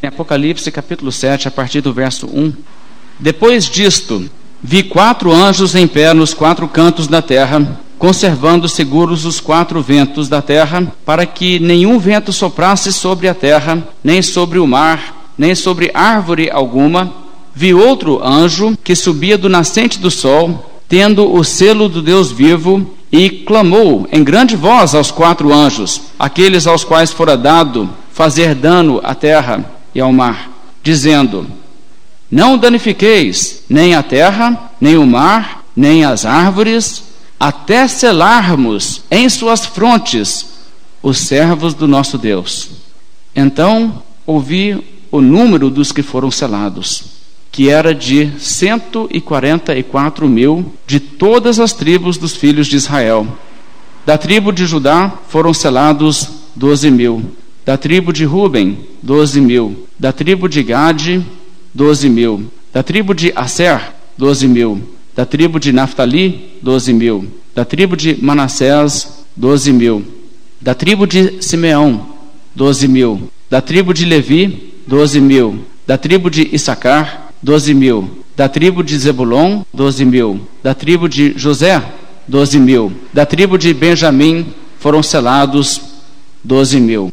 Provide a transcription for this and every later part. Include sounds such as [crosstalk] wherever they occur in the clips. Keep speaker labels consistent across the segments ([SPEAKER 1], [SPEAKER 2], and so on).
[SPEAKER 1] Em Apocalipse capítulo 7, a partir do verso 1. Depois disto, vi quatro anjos em pé nos quatro cantos da terra, conservando seguros os quatro ventos da terra, para que nenhum vento soprasse sobre a terra, nem sobre o mar, nem sobre árvore alguma. Vi outro anjo que subia do nascente do sol, tendo o selo do Deus vivo, e clamou em grande voz aos quatro anjos, aqueles aos quais fora dado fazer dano à terra e ao mar, dizendo: Não danifiqueis nem a terra, nem o mar, nem as árvores, até selarmos em suas frontes os servos do nosso Deus. Então ouvi o número dos que foram selados, que era de 144 mil de todas as tribos dos filhos de Israel. Da tribo de Judá foram selados doze mil. Da tribo de Ruben, doze mil. Da tribo de Gade, doze mil. Da tribo de Aser, doze mil. Da tribo de Naphtali, doze mil. Da tribo de Manassés, doze mil. Da tribo de Simeão, doze mil. Da tribo de Levi, doze mil. Da tribo de Issacar, doze mil. Da tribo de Zebulon, doze mil. Da tribo de José, doze mil. Da tribo de Benjamim foram selados doze mil.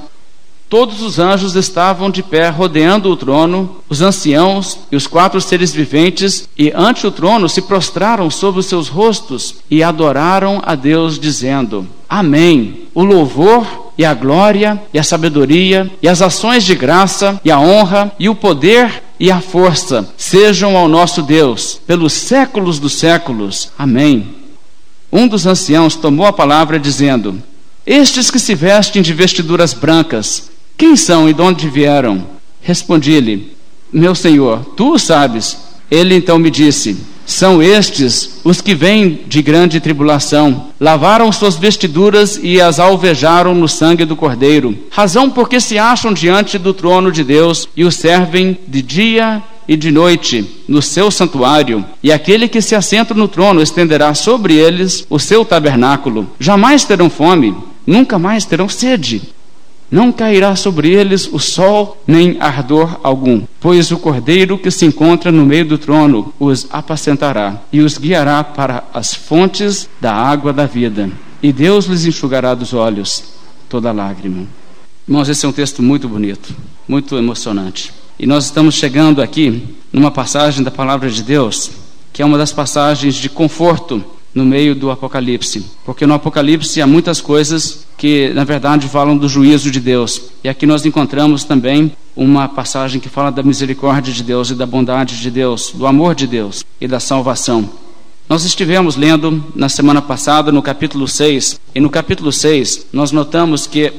[SPEAKER 1] Todos os anjos estavam de pé rodeando o trono, os anciãos e os quatro seres viventes, e ante o trono se prostraram sobre os seus rostos e adoraram a Deus, dizendo: Amém. O louvor e a glória e a sabedoria e as ações de graça e a honra e o poder e a força sejam ao nosso Deus pelos séculos dos séculos. Amém. Um dos anciãos tomou a palavra dizendo: Estes que se vestem de vestiduras brancas, quem são e de onde vieram? Respondi-lhe: Meu senhor, tu o sabes. Ele então me disse: São estes os que vêm de grande tribulação. Lavaram suas vestiduras e as alvejaram no sangue do Cordeiro. Razão porque se acham diante do trono de Deus e o servem de dia e de noite no seu santuário, e aquele que se assenta no trono estenderá sobre eles o seu tabernáculo. Jamais terão fome, nunca mais terão sede. Não cairá sobre eles o sol, nem ardor algum, pois o cordeiro que se encontra no meio do trono os apacentará e os guiará para as fontes da água da vida. E Deus lhes enxugará dos olhos toda lágrima. Irmãos, esse é um texto muito bonito, muito emocionante. E nós estamos chegando aqui numa passagem da palavra de Deus, que é uma das passagens de conforto no meio do Apocalipse, porque no Apocalipse há muitas coisas que, na verdade, falam do juízo de Deus. E aqui nós encontramos também uma passagem que fala da misericórdia de Deus e da bondade de Deus, do amor de Deus e da salvação. Nós estivemos lendo na semana passada no capítulo 6, e no capítulo 6 nós notamos que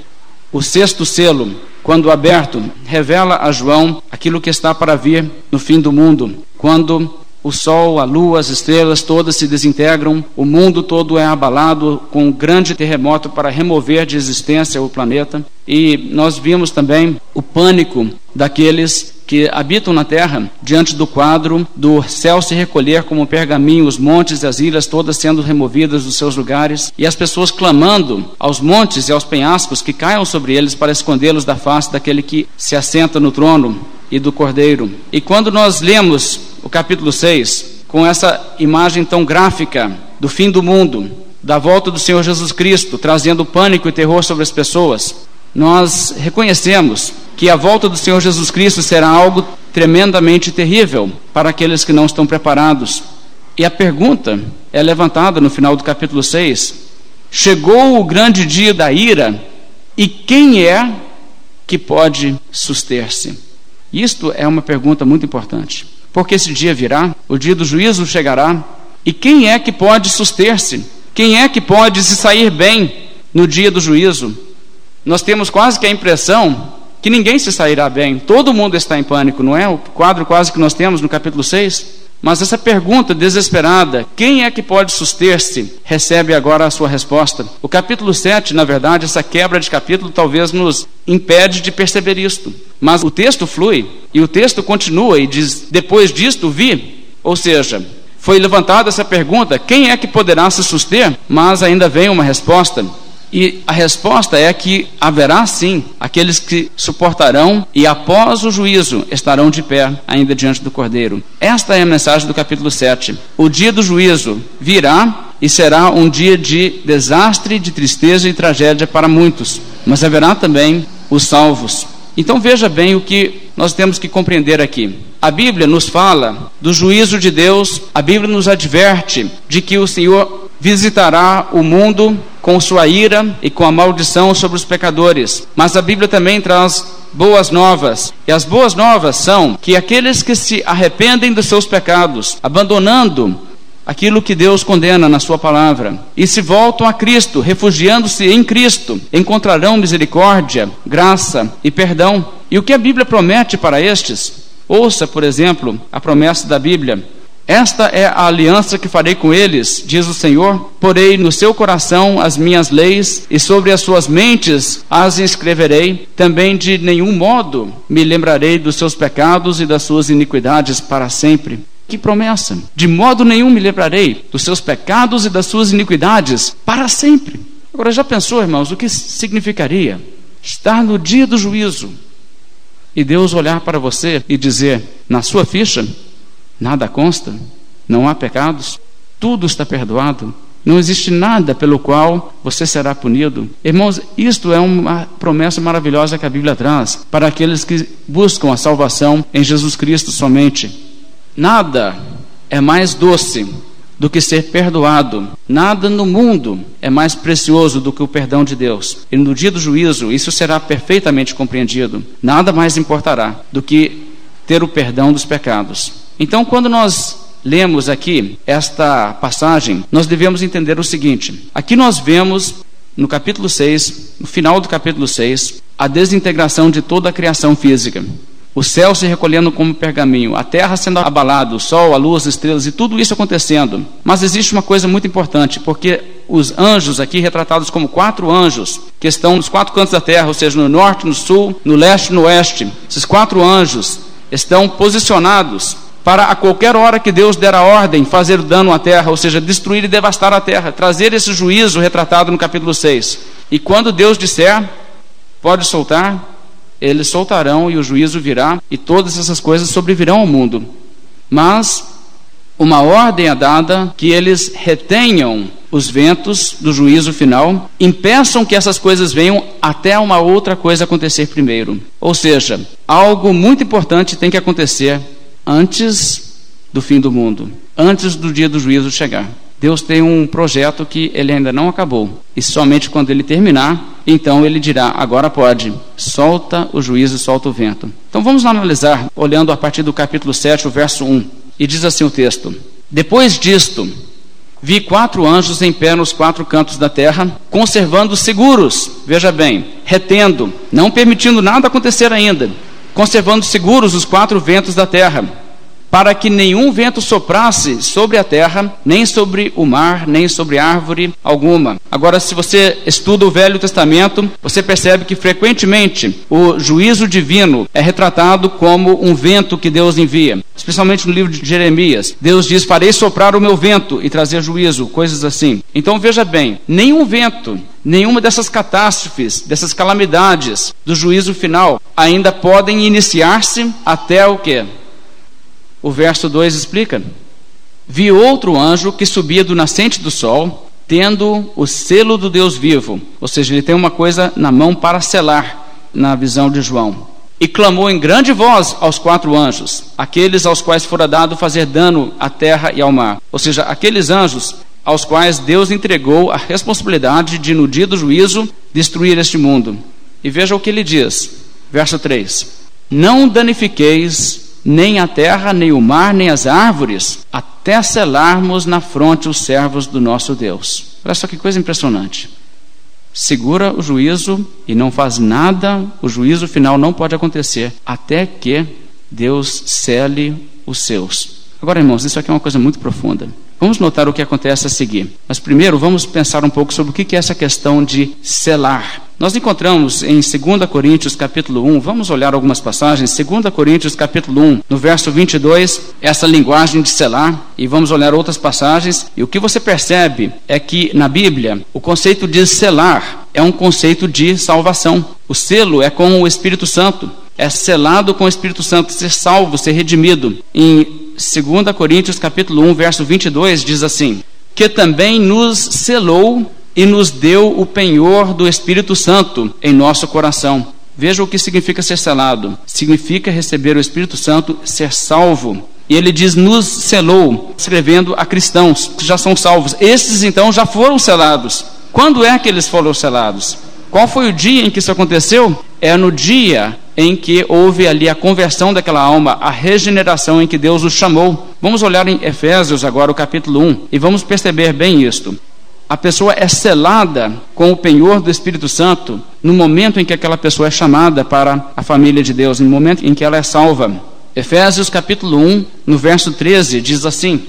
[SPEAKER 1] o sexto selo, quando aberto, revela a João aquilo que está para vir no fim do mundo, quando o sol, a lua, as estrelas todas se desintegram, o mundo todo é abalado com um grande terremoto para remover de existência o planeta. E nós vimos também o pânico daqueles que habitam na terra diante do quadro do céu se recolher como pergaminho, os montes e as ilhas todas sendo removidas dos seus lugares, e as pessoas clamando aos montes e aos penhascos que caiam sobre eles para escondê-los da face daquele que se assenta no trono e do cordeiro. E quando nós lemos o capítulo 6, com essa imagem tão gráfica do fim do mundo, da volta do Senhor Jesus Cristo, trazendo pânico e terror sobre as pessoas, nós reconhecemos que a volta do Senhor Jesus Cristo será algo tremendamente terrível para aqueles que não estão preparados. E a pergunta é levantada no final do capítulo 6: Chegou o grande dia da ira, e quem é que pode suster-se? Isto é uma pergunta muito importante porque esse dia virá, o dia do juízo chegará, e quem é que pode suster-se? Quem é que pode se sair bem no dia do juízo? Nós temos quase que a impressão que ninguém se sairá bem, todo mundo está em pânico, não é? O quadro quase que nós temos no capítulo 6. Mas essa pergunta desesperada, quem é que pode suster-se, recebe agora a sua resposta. O capítulo 7, na verdade, essa quebra de capítulo talvez nos impede de perceber isto. Mas o texto flui e o texto continua e diz: depois disto vi. Ou seja, foi levantada essa pergunta: quem é que poderá se suster? Mas ainda vem uma resposta. E a resposta é que haverá sim aqueles que suportarão e após o juízo estarão de pé ainda diante do Cordeiro. Esta é a mensagem do capítulo 7. O dia do juízo virá e será um dia de desastre, de tristeza e tragédia para muitos, mas haverá também os salvos. Então veja bem o que nós temos que compreender aqui. A Bíblia nos fala do juízo de Deus, a Bíblia nos adverte de que o Senhor visitará o mundo com sua ira e com a maldição sobre os pecadores. Mas a Bíblia também traz boas novas. E as boas novas são que aqueles que se arrependem dos seus pecados, abandonando aquilo que Deus condena na Sua palavra, e se voltam a Cristo, refugiando-se em Cristo, encontrarão misericórdia, graça e perdão. E o que a Bíblia promete para estes? Ouça, por exemplo, a promessa da Bíblia. Esta é a aliança que farei com eles, diz o Senhor. Porei no seu coração as minhas leis e sobre as suas mentes as escreverei. Também de nenhum modo me lembrarei dos seus pecados e das suas iniquidades para sempre. Que promessa! De modo nenhum me lembrarei dos seus pecados e das suas iniquidades para sempre. Agora já pensou, irmãos, o que significaria estar no dia do juízo e Deus olhar para você e dizer na sua ficha nada consta, não há pecados, tudo está perdoado, não existe nada pelo qual você será punido. Irmãos, isto é uma promessa maravilhosa que a Bíblia traz para aqueles que buscam a salvação em Jesus Cristo somente. Nada é mais doce do que ser perdoado. Nada no mundo é mais precioso do que o perdão de Deus. E no dia do juízo, isso será perfeitamente compreendido. Nada mais importará do que ter o perdão dos pecados. Então, quando nós lemos aqui esta passagem, nós devemos entender o seguinte: aqui nós vemos no capítulo 6, no final do capítulo 6, a desintegração de toda a criação física. O céu se recolhendo como pergaminho, a terra sendo abalada, o sol, a luz, as estrelas e tudo isso acontecendo. Mas existe uma coisa muito importante, porque os anjos aqui retratados como quatro anjos, que estão nos quatro cantos da terra, ou seja, no norte, no sul, no leste e no oeste. Esses quatro anjos estão posicionados para a qualquer hora que Deus der a ordem fazer dano à terra, ou seja, destruir e devastar a terra, trazer esse juízo retratado no capítulo 6. E quando Deus disser, pode soltar, eles soltarão e o juízo virá, e todas essas coisas sobrevirão ao mundo. Mas uma ordem é dada que eles retenham os ventos do juízo final, impeçam que essas coisas venham até uma outra coisa acontecer primeiro. Ou seja, algo muito importante tem que acontecer antes do fim do mundo, antes do dia do juízo chegar. Deus tem um projeto que ele ainda não acabou. E somente quando ele terminar, então ele dirá: agora pode, solta o juízo, solta o vento. Então vamos analisar, olhando a partir do capítulo 7, o verso 1. E diz assim o texto: Depois disto, vi quatro anjos em pé nos quatro cantos da terra, conservando seguros, veja bem, retendo, não permitindo nada acontecer ainda, conservando seguros os quatro ventos da terra, para que nenhum vento soprasse sobre a terra, nem sobre o mar, nem sobre árvore alguma. Agora, se você estuda o Velho Testamento, você percebe que frequentemente o juízo divino é retratado como um vento que Deus envia, especialmente no livro de Jeremias. Deus diz: Farei soprar o meu vento e trazer juízo, coisas assim. Então veja bem: nenhum vento Nenhuma dessas catástrofes, dessas calamidades do juízo final ainda podem iniciar-se até o que? O verso 2 explica: Vi outro anjo que subia do nascente do sol, tendo o selo do Deus vivo, ou seja, ele tem uma coisa na mão para selar, na visão de João. E clamou em grande voz aos quatro anjos, aqueles aos quais fora dado fazer dano à terra e ao mar. Ou seja, aqueles anjos aos quais Deus entregou a responsabilidade de, no dia do juízo, destruir este mundo. E veja o que ele diz, verso 3: Não danifiqueis nem a terra, nem o mar, nem as árvores, até selarmos na fronte os servos do nosso Deus. Olha só que coisa impressionante. Segura o juízo e não faz nada, o juízo final não pode acontecer até que Deus cele os seus. Agora, irmãos, isso aqui é uma coisa muito profunda. Vamos notar o que acontece a seguir. Mas primeiro vamos pensar um pouco sobre o que é essa questão de selar. Nós encontramos em 2 Coríntios capítulo 1, vamos olhar algumas passagens, 2 Coríntios capítulo 1, no verso 22, essa linguagem de selar, e vamos olhar outras passagens, e o que você percebe é que na Bíblia o conceito de selar é um conceito de salvação. O selo é com o Espírito Santo, é selado com o Espírito Santo, ser salvo, ser redimido. Em 2 Coríntios capítulo 1, verso 22 diz assim: "Que também nos selou e nos deu o penhor do Espírito Santo em nosso coração." Veja o que significa ser selado. Significa receber o Espírito Santo, ser salvo. E ele diz: nos selou, escrevendo a cristãos que já são salvos. Esses então já foram selados. Quando é que eles foram selados? Qual foi o dia em que isso aconteceu? É no dia em que houve ali a conversão daquela alma, a regeneração em que Deus os chamou. Vamos olhar em Efésios agora, o capítulo 1, e vamos perceber bem isto. A pessoa é selada com o penhor do Espírito Santo no momento em que aquela pessoa é chamada para a família de Deus, no momento em que ela é salva. Efésios capítulo 1, no verso 13, diz assim: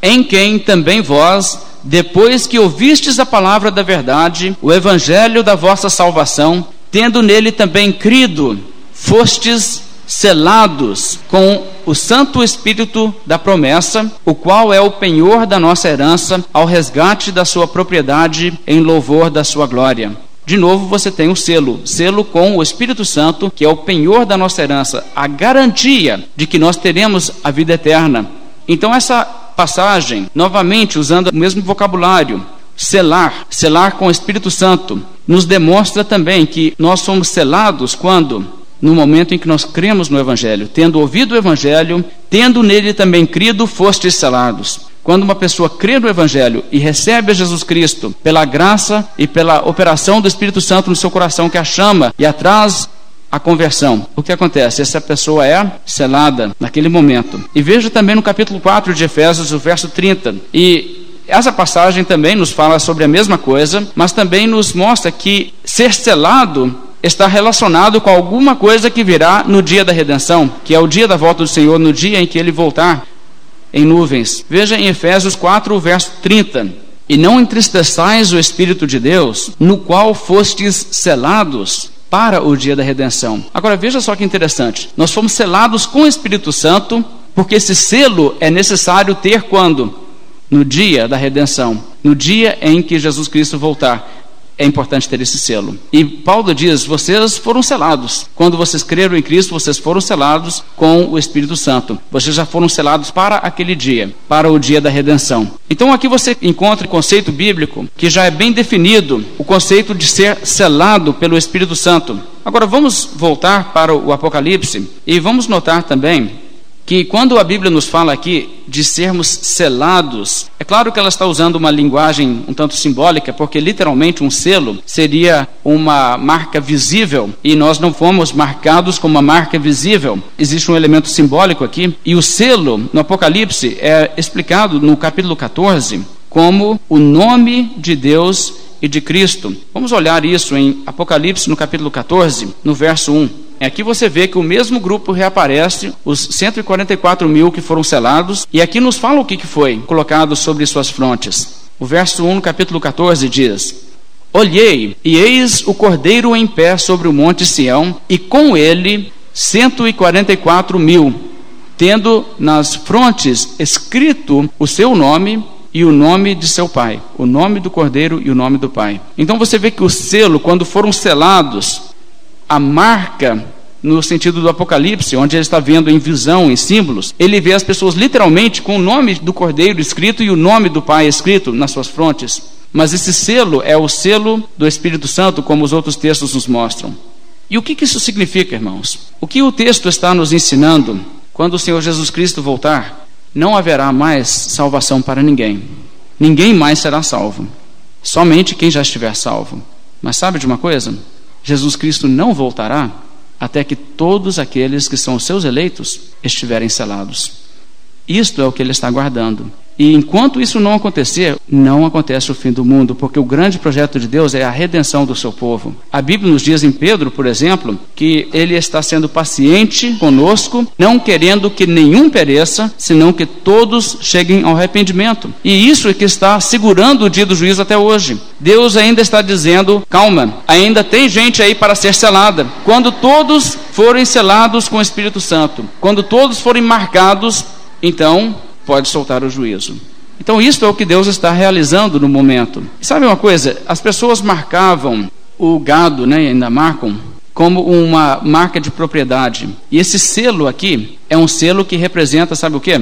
[SPEAKER 1] Em quem também vós, depois que ouvistes a palavra da verdade, o evangelho da vossa salvação, tendo nele também crido, fostes selados com o Santo Espírito da promessa, o qual é o penhor da nossa herança, ao resgate da sua propriedade, em louvor da sua glória. De novo, você tem o selo, selo com o Espírito Santo, que é o penhor da nossa herança, a garantia de que nós teremos a vida eterna. Então, essa passagem, novamente usando o mesmo vocabulário, selar, selar com o Espírito Santo, nos demonstra também que nós somos selados quando, no momento em que nós cremos no Evangelho, tendo ouvido o Evangelho, tendo nele também crido, fostes selados. Quando uma pessoa crê no Evangelho e recebe a Jesus Cristo pela graça e pela operação do Espírito Santo no seu coração que a chama e atrás a conversão. O que acontece? Essa pessoa é selada naquele momento. E veja também no capítulo 4 de Efésios, o verso 30. E essa passagem também nos fala sobre a mesma coisa, mas também nos mostra que ser selado está relacionado com alguma coisa que virá no dia da redenção, que é o dia da volta do Senhor, no dia em que ele voltar em nuvens. Veja em Efésios 4, verso 30. E não entristeçais o Espírito de Deus, no qual fostes selados para o dia da redenção. Agora veja só que interessante. Nós fomos selados com o Espírito Santo, porque esse selo é necessário ter quando? No dia da redenção, no dia em que Jesus Cristo voltar. É importante ter esse selo. E Paulo diz: vocês foram selados. Quando vocês creram em Cristo, vocês foram selados com o Espírito Santo. Vocês já foram selados para aquele dia, para o dia da redenção. Então aqui você encontra o conceito bíblico que já é bem definido, o conceito de ser selado pelo Espírito Santo. Agora vamos voltar para o Apocalipse e vamos notar também que quando a Bíblia nos fala aqui de sermos selados, é claro que ela está usando uma linguagem um tanto simbólica, porque literalmente um selo seria uma marca visível e nós não fomos marcados com uma marca visível. Existe um elemento simbólico aqui e o selo no Apocalipse é explicado no capítulo 14 como o nome de Deus e de Cristo. Vamos olhar isso em Apocalipse no capítulo 14, no verso 1. Aqui você vê que o mesmo grupo reaparece, os 144 mil que foram selados, e aqui nos fala o que foi colocado sobre suas frontes. O verso 1 no capítulo 14 diz: Olhei, e eis o cordeiro em pé sobre o monte Sião, e com ele 144 mil, tendo nas frontes escrito o seu nome e o nome de seu pai, o nome do cordeiro e o nome do pai. Então você vê que o selo, quando foram selados, a marca no sentido do Apocalipse, onde ele está vendo em visão, em símbolos, ele vê as pessoas literalmente com o nome do Cordeiro escrito e o nome do Pai escrito nas suas frontes. Mas esse selo é o selo do Espírito Santo, como os outros textos nos mostram. E o que, isso significa, irmãos? O que o texto está nos ensinando? Quando o Senhor Jesus Cristo voltar, não haverá mais salvação para ninguém. Ninguém mais será salvo. Somente quem já estiver salvo. Mas sabe de uma coisa? Jesus Cristo não voltará até que todos aqueles que são seus eleitos estiverem selados. Isto é o que ele está aguardando. E enquanto isso não acontecer, não acontece o fim do mundo, porque o grande projeto de Deus é a redenção do seu povo. A Bíblia nos diz em Pedro, por exemplo, que ele está sendo paciente conosco, não querendo que nenhum pereça, senão que todos cheguem ao arrependimento. E isso é que está segurando o dia do juízo até hoje. Deus ainda está dizendo: calma, ainda tem gente aí para ser selada. Quando todos forem selados com o Espírito Santo, quando todos forem marcados, então pode soltar o juízo. Então, isso é o que Deus está realizando no momento. E sabe uma coisa? As pessoas marcavam o gado, né, ainda marcam, como uma marca de propriedade. E esse selo aqui é um selo que representa, sabe o que?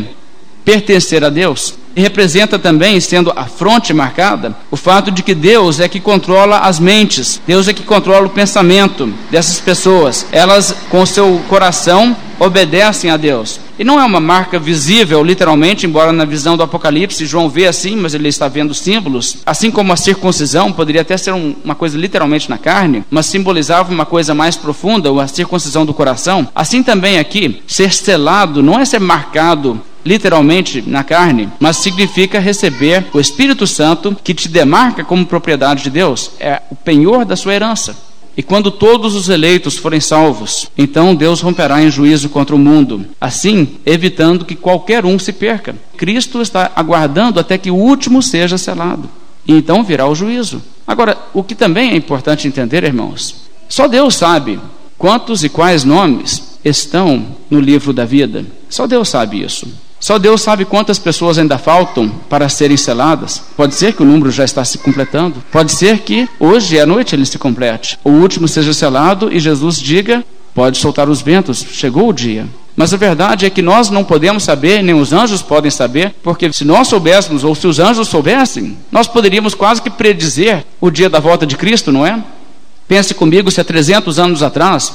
[SPEAKER 1] Pertencer a Deus. E representa também, sendo a fronte marcada, o fato de que Deus é que controla as mentes, Deus é que controla o pensamento dessas pessoas. Elas, com seu coração, obedecem a Deus. E não é uma marca visível, literalmente, embora na visão do Apocalipse João vê assim, mas ele está vendo símbolos. Assim como a circuncisão poderia até ser um, uma coisa literalmente na carne, mas simbolizava uma coisa mais profunda, a circuncisão do coração. Assim também aqui, ser selado não é ser marcado literalmente na carne, mas significa receber o Espírito Santo que te demarca como propriedade de Deus, é o penhor da sua herança. E quando todos os eleitos forem salvos, então Deus romperá em juízo contra o mundo, assim evitando que qualquer um se perca. Cristo está aguardando até que o último seja selado. E então virá o juízo. Agora, o que também é importante entender, irmãos, só Deus sabe quantos e quais nomes estão no livro da vida. Só Deus sabe isso. Só Deus sabe quantas pessoas ainda faltam para serem seladas. Pode ser que o número já está se completando. Pode ser que hoje à noite ele se complete. O último seja selado e Jesus diga: pode soltar os ventos, chegou o dia. Mas a verdade é que nós não podemos saber, nem os anjos podem saber, porque se nós soubéssemos, ou se os anjos soubessem, nós poderíamos quase que predizer o dia da volta de Cristo, não é? Pense comigo se há 300 anos atrás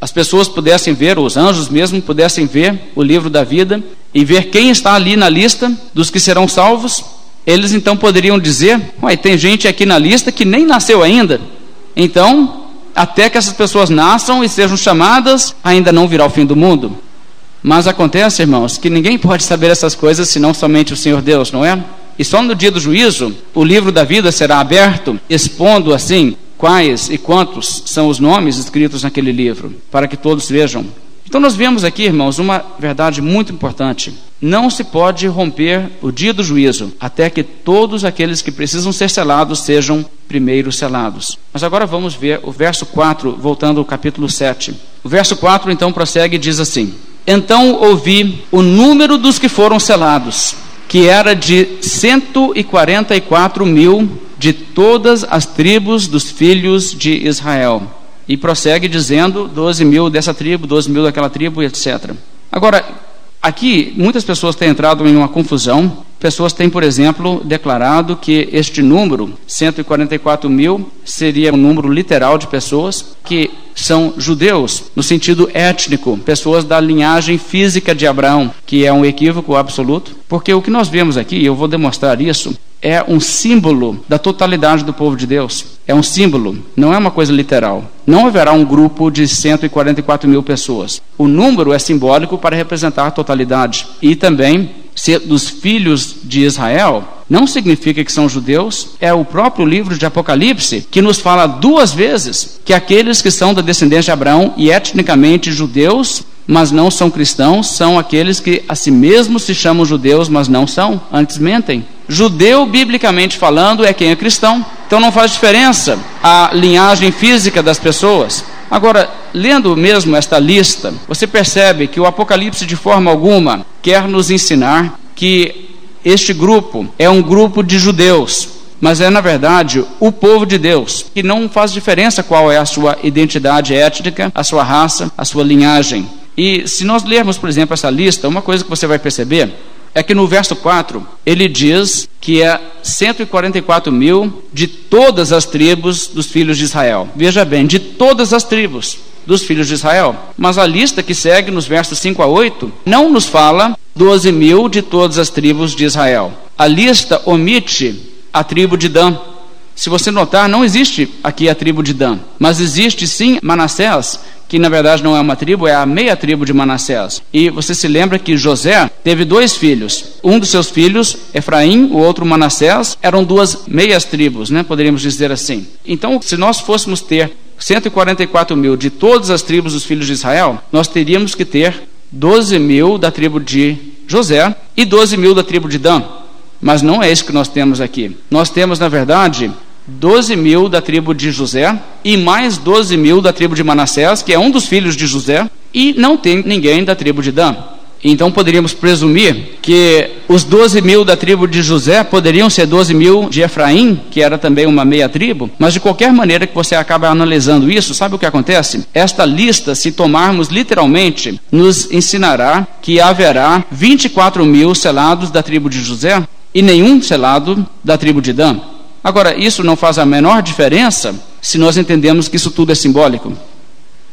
[SPEAKER 1] as pessoas pudessem ver, os anjos mesmo pudessem ver o livro da vida e ver quem está ali na lista dos que serão salvos, eles então poderiam dizer: Uai, tem gente aqui na lista que nem nasceu ainda. Então, até que essas pessoas nasçam e sejam chamadas, ainda não virá o fim do mundo. Mas acontece, irmãos, que ninguém pode saber essas coisas senão somente o Senhor Deus, não é? E só no dia do juízo, o livro da vida será aberto, expondo assim quais e quantos são os nomes escritos naquele livro, para que todos vejam. Então, nós vemos aqui, irmãos, uma verdade muito importante. Não se pode romper o dia do juízo até que todos aqueles que precisam ser selados sejam primeiro selados. Mas agora vamos ver o verso 4, voltando ao capítulo 7. O verso 4 então prossegue e diz assim: Então ouvi o número dos que foram selados, que era de 144 mil de todas as tribos dos filhos de Israel. E prossegue dizendo: 12 mil dessa tribo, 12 mil daquela tribo, etc. Agora, aqui muitas pessoas têm entrado em uma confusão. Pessoas têm, por exemplo, declarado que este número, 144 mil, seria um número literal de pessoas que são judeus, no sentido étnico, pessoas da linhagem física de Abraão, que é um equívoco absoluto, porque o que nós vemos aqui, eu vou demonstrar isso, é um símbolo da totalidade do povo de Deus. É um símbolo, não é uma coisa literal. Não haverá um grupo de 144 mil pessoas. O número é simbólico para representar a totalidade. E também, ser dos filhos de Israel, não significa que são judeus. É o próprio livro de Apocalipse que nos fala duas vezes que aqueles que são da descendência de Abraão e etnicamente judeus mas não são cristãos, são aqueles que a si mesmos se chamam judeus, mas não são, antes mentem. Judeu, biblicamente falando, é quem é cristão. Então não faz diferença a linhagem física das pessoas. Agora, lendo mesmo esta lista, você percebe que o Apocalipse, de forma alguma, quer nos ensinar que este grupo é um grupo de judeus, mas é na verdade o povo de Deus, que não faz diferença qual é a sua identidade étnica, a sua raça, a sua linhagem. E se nós lermos, por exemplo, essa lista, uma coisa que você vai perceber é que no verso 4 ele diz que é 144 mil de todas as tribos dos filhos de Israel. Veja bem, de todas as tribos dos filhos de Israel. Mas a lista que segue nos versos 5 a 8 não nos fala 12 mil de todas as tribos de Israel. A lista omite a tribo de Dan. Se você notar, não existe aqui a tribo de Dan, mas existe sim Manassés, que na verdade não é uma tribo, é a meia tribo de Manassés. E você se lembra que José teve dois filhos. Um dos seus filhos, Efraim, o outro Manassés, eram duas meias tribos, né? Poderíamos dizer assim. Então, se nós fôssemos ter 144 mil de todas as tribos dos filhos de Israel, nós teríamos que ter 12 mil da tribo de José e 12 mil da tribo de Dan. Mas não é isso que nós temos aqui. Nós temos, na verdade, 12 mil da tribo de José e mais 12 mil da tribo de Manassés, que é um dos filhos de José, e não tem ninguém da tribo de Dan. Então poderíamos presumir que os 12 mil da tribo de José poderiam ser 12 mil de Efraim, que era também uma meia tribo, mas de qualquer maneira que você acaba analisando isso, sabe o que acontece? Esta lista, se tomarmos literalmente, nos ensinará que haverá 24 mil selados da tribo de José e nenhum selado da tribo de Dan. Agora, isso não faz a menor diferença se nós entendemos que isso tudo é simbólico.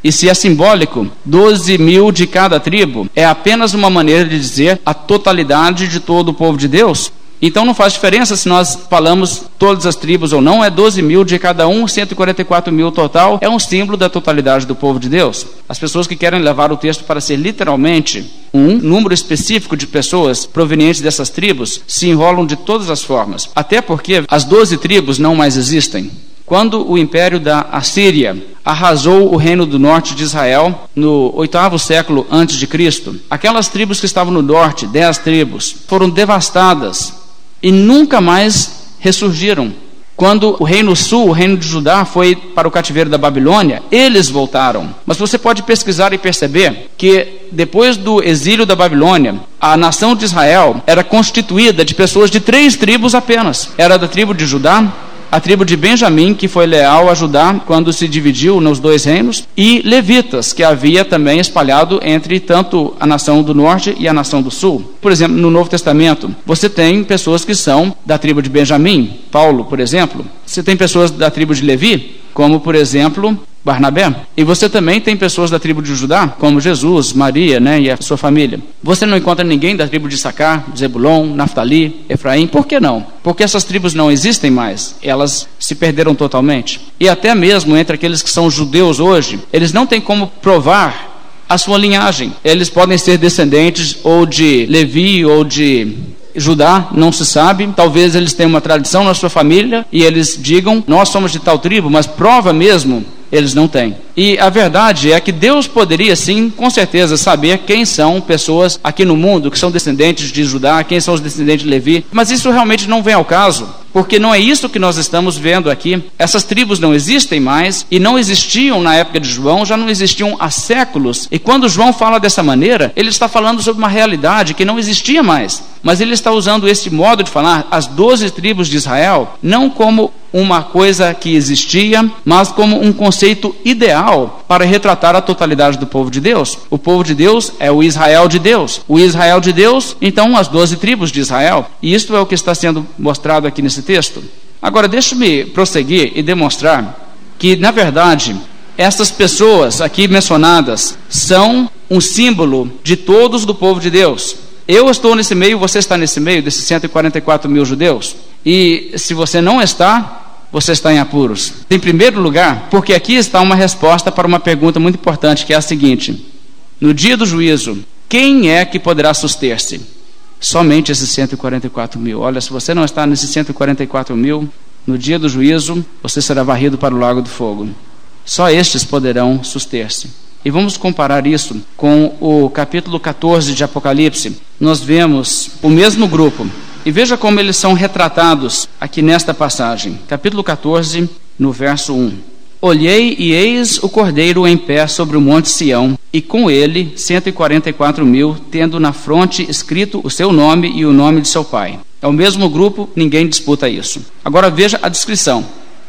[SPEAKER 1] E se é simbólico, 12 mil de cada tribo é apenas uma maneira de dizer a totalidade de todo o povo de Deus. Então não faz diferença se nós falamos todas as tribos ou não, é 12 mil de cada um, 144 mil total, é um símbolo da totalidade do povo de Deus. As pessoas que querem levar o texto para ser literalmente um número específico de pessoas provenientes dessas tribos se enrolam de todas as formas, até porque as 12 tribos não mais existem. Quando o império da Assíria arrasou o reino do norte de Israel no oitavo século antes de Cristo, aquelas tribos que estavam no norte, dez tribos, foram devastadas e nunca mais ressurgiram. Quando o reino sul, o reino de Judá, foi para o cativeiro da Babilônia, eles voltaram. Mas você pode pesquisar e perceber que depois do exílio da Babilônia, a nação de Israel era constituída de pessoas de três tribos apenas: era da tribo de Judá, a tribo de Benjamim, que foi leal a Judá quando se dividiu nos dois reinos, e levitas, que havia também espalhado entre tanto a nação do norte e a nação do sul. Por exemplo, no Novo Testamento, você tem pessoas que são da tribo de Benjamim, Paulo, por exemplo. Você tem pessoas da tribo de Levi, como por exemplo Barnabé. E você também tem pessoas da tribo de Judá, como Jesus, Maria, né, e a sua família. Você não encontra ninguém da tribo de Sacar, Zebulon, Naftali, Efraim. Por que não? Porque essas tribos não existem mais. Elas se perderam totalmente. E até mesmo entre aqueles que são judeus hoje, eles não têm como provar a sua linhagem. Eles podem ser descendentes ou de Levi ou de Judá, não se sabe. Talvez eles tenham uma tradição na sua família e eles digam: Nós somos de tal tribo, mas prova mesmo eles não têm. E a verdade é que Deus poderia sim, com certeza, saber quem são pessoas aqui no mundo que são descendentes de Judá, quem são os descendentes de Levi, mas isso realmente não vem ao caso, porque não é isso que nós estamos vendo aqui. Essas tribos não existem mais e não existiam na época de João, já não existiam há séculos. E quando João fala dessa maneira, ele está falando sobre uma realidade que não existia mais. Mas ele está usando esse modo de falar as doze tribos de Israel, não como uma coisa que existia, mas como um conceito ideal para retratar a totalidade do povo de Deus. O povo de Deus é o Israel de Deus. O Israel de Deus, então, as doze tribos de Israel. E isto é o que está sendo mostrado aqui nesse texto. Agora, deixe-me prosseguir e demonstrar que, na verdade, essas pessoas aqui mencionadas são um símbolo de todos do povo de Deus. Eu estou nesse meio, você está nesse meio desses 144 mil judeus. E se você não está, você está em apuros? Em primeiro lugar, porque aqui está uma resposta para uma pergunta muito importante, que é a seguinte: No dia do juízo, quem é que poderá suster-se? Somente esses 144 mil. Olha, se você não está nesses 144 mil, no dia do juízo, você será varrido para o lago do fogo. Só estes poderão suster-se. E vamos comparar isso com o capítulo 14 de Apocalipse. Nós vemos o mesmo grupo, e veja como eles são retratados aqui nesta passagem, capítulo 14, no verso 1. Olhei e eis o cordeiro em pé sobre o monte Sião, e com ele 144 mil, tendo na fronte escrito o seu nome e o nome de seu pai. É o mesmo grupo, ninguém disputa isso. Agora veja a descrição.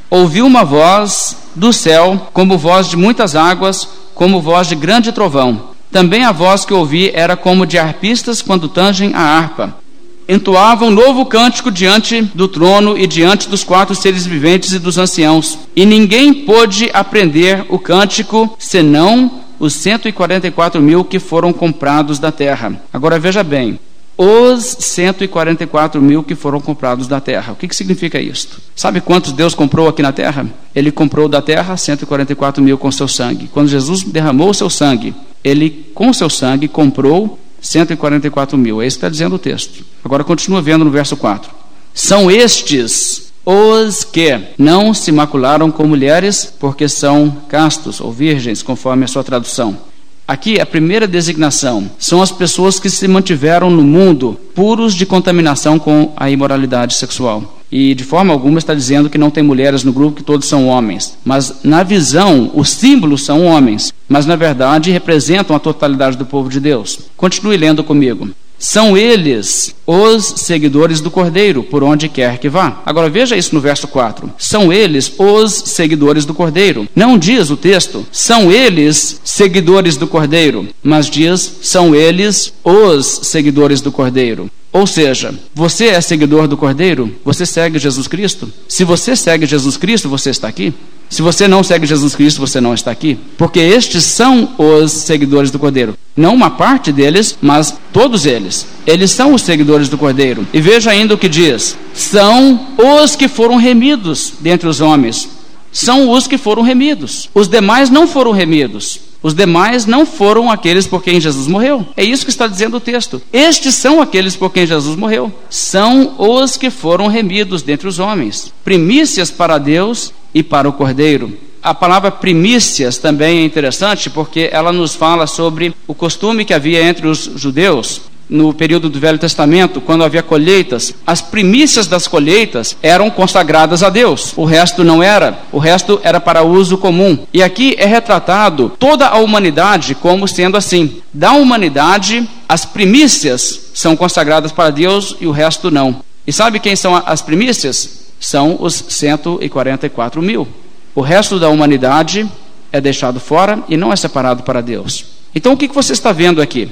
[SPEAKER 1] Ouvi uma voz do céu, como voz de muitas águas, como voz de grande trovão. Também a voz que ouvi era como de arpistas quando tangem a harpa entoavam um novo cântico diante do trono e diante dos quatro seres viventes e dos anciãos. E ninguém pôde aprender o cântico senão os 144 mil que foram comprados da terra. Agora veja bem: os 144 mil que foram comprados da terra. O que, que significa isto? Sabe quantos Deus comprou aqui na terra? Ele comprou da terra 144 mil com seu sangue. Quando Jesus derramou seu sangue, ele com seu sangue comprou 144 mil. É isso que está dizendo o texto. Agora continua vendo no verso 4. São estes os que não se macularam com mulheres, porque são castos ou virgens, conforme a sua tradução. Aqui, a primeira designação são as pessoas que se mantiveram no mundo puros de contaminação com a imoralidade sexual. E de forma alguma está dizendo que não tem mulheres no grupo, que todos são homens. Mas na visão, os símbolos são homens, mas na verdade representam a totalidade do povo de Deus. Continue lendo comigo. São eles os seguidores do Cordeiro, por onde quer que vá. Agora veja isso no verso 4. São eles os seguidores do Cordeiro. Não diz o texto, são eles seguidores do Cordeiro, mas diz, são eles os seguidores do Cordeiro. Ou seja, você é seguidor do Cordeiro? Você segue Jesus Cristo? Se você segue Jesus Cristo, você está aqui? Se você não segue Jesus Cristo, você não está aqui. Porque estes são os seguidores do Cordeiro. Não uma parte deles, mas todos eles. Eles são os seguidores do Cordeiro. E veja ainda o que diz: são os que foram remidos dentre os homens. São os que foram remidos. Os demais não foram remidos. Os demais não foram aqueles por quem Jesus morreu. É isso que está dizendo o texto. Estes são aqueles por quem Jesus morreu. São os que foram remidos dentre os homens. Primícias para Deus e para o cordeiro. A palavra primícias também é interessante porque ela nos fala sobre o costume que havia entre os judeus no período do Velho Testamento, quando havia colheitas, as primícias das colheitas eram consagradas a Deus. O resto não era. O resto era para uso comum. E aqui é retratado toda a humanidade como sendo assim. Da humanidade, as primícias são consagradas para Deus e o resto não. E sabe quem são as primícias? são os 144 mil. O resto da humanidade é deixado fora e não é separado para Deus. Então o que você está vendo aqui?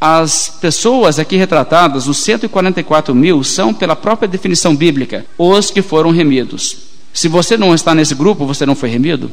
[SPEAKER 1] As pessoas aqui retratadas, os 144 mil, são, pela própria definição bíblica, os que foram remidos. Se você não está nesse grupo, você não foi remido?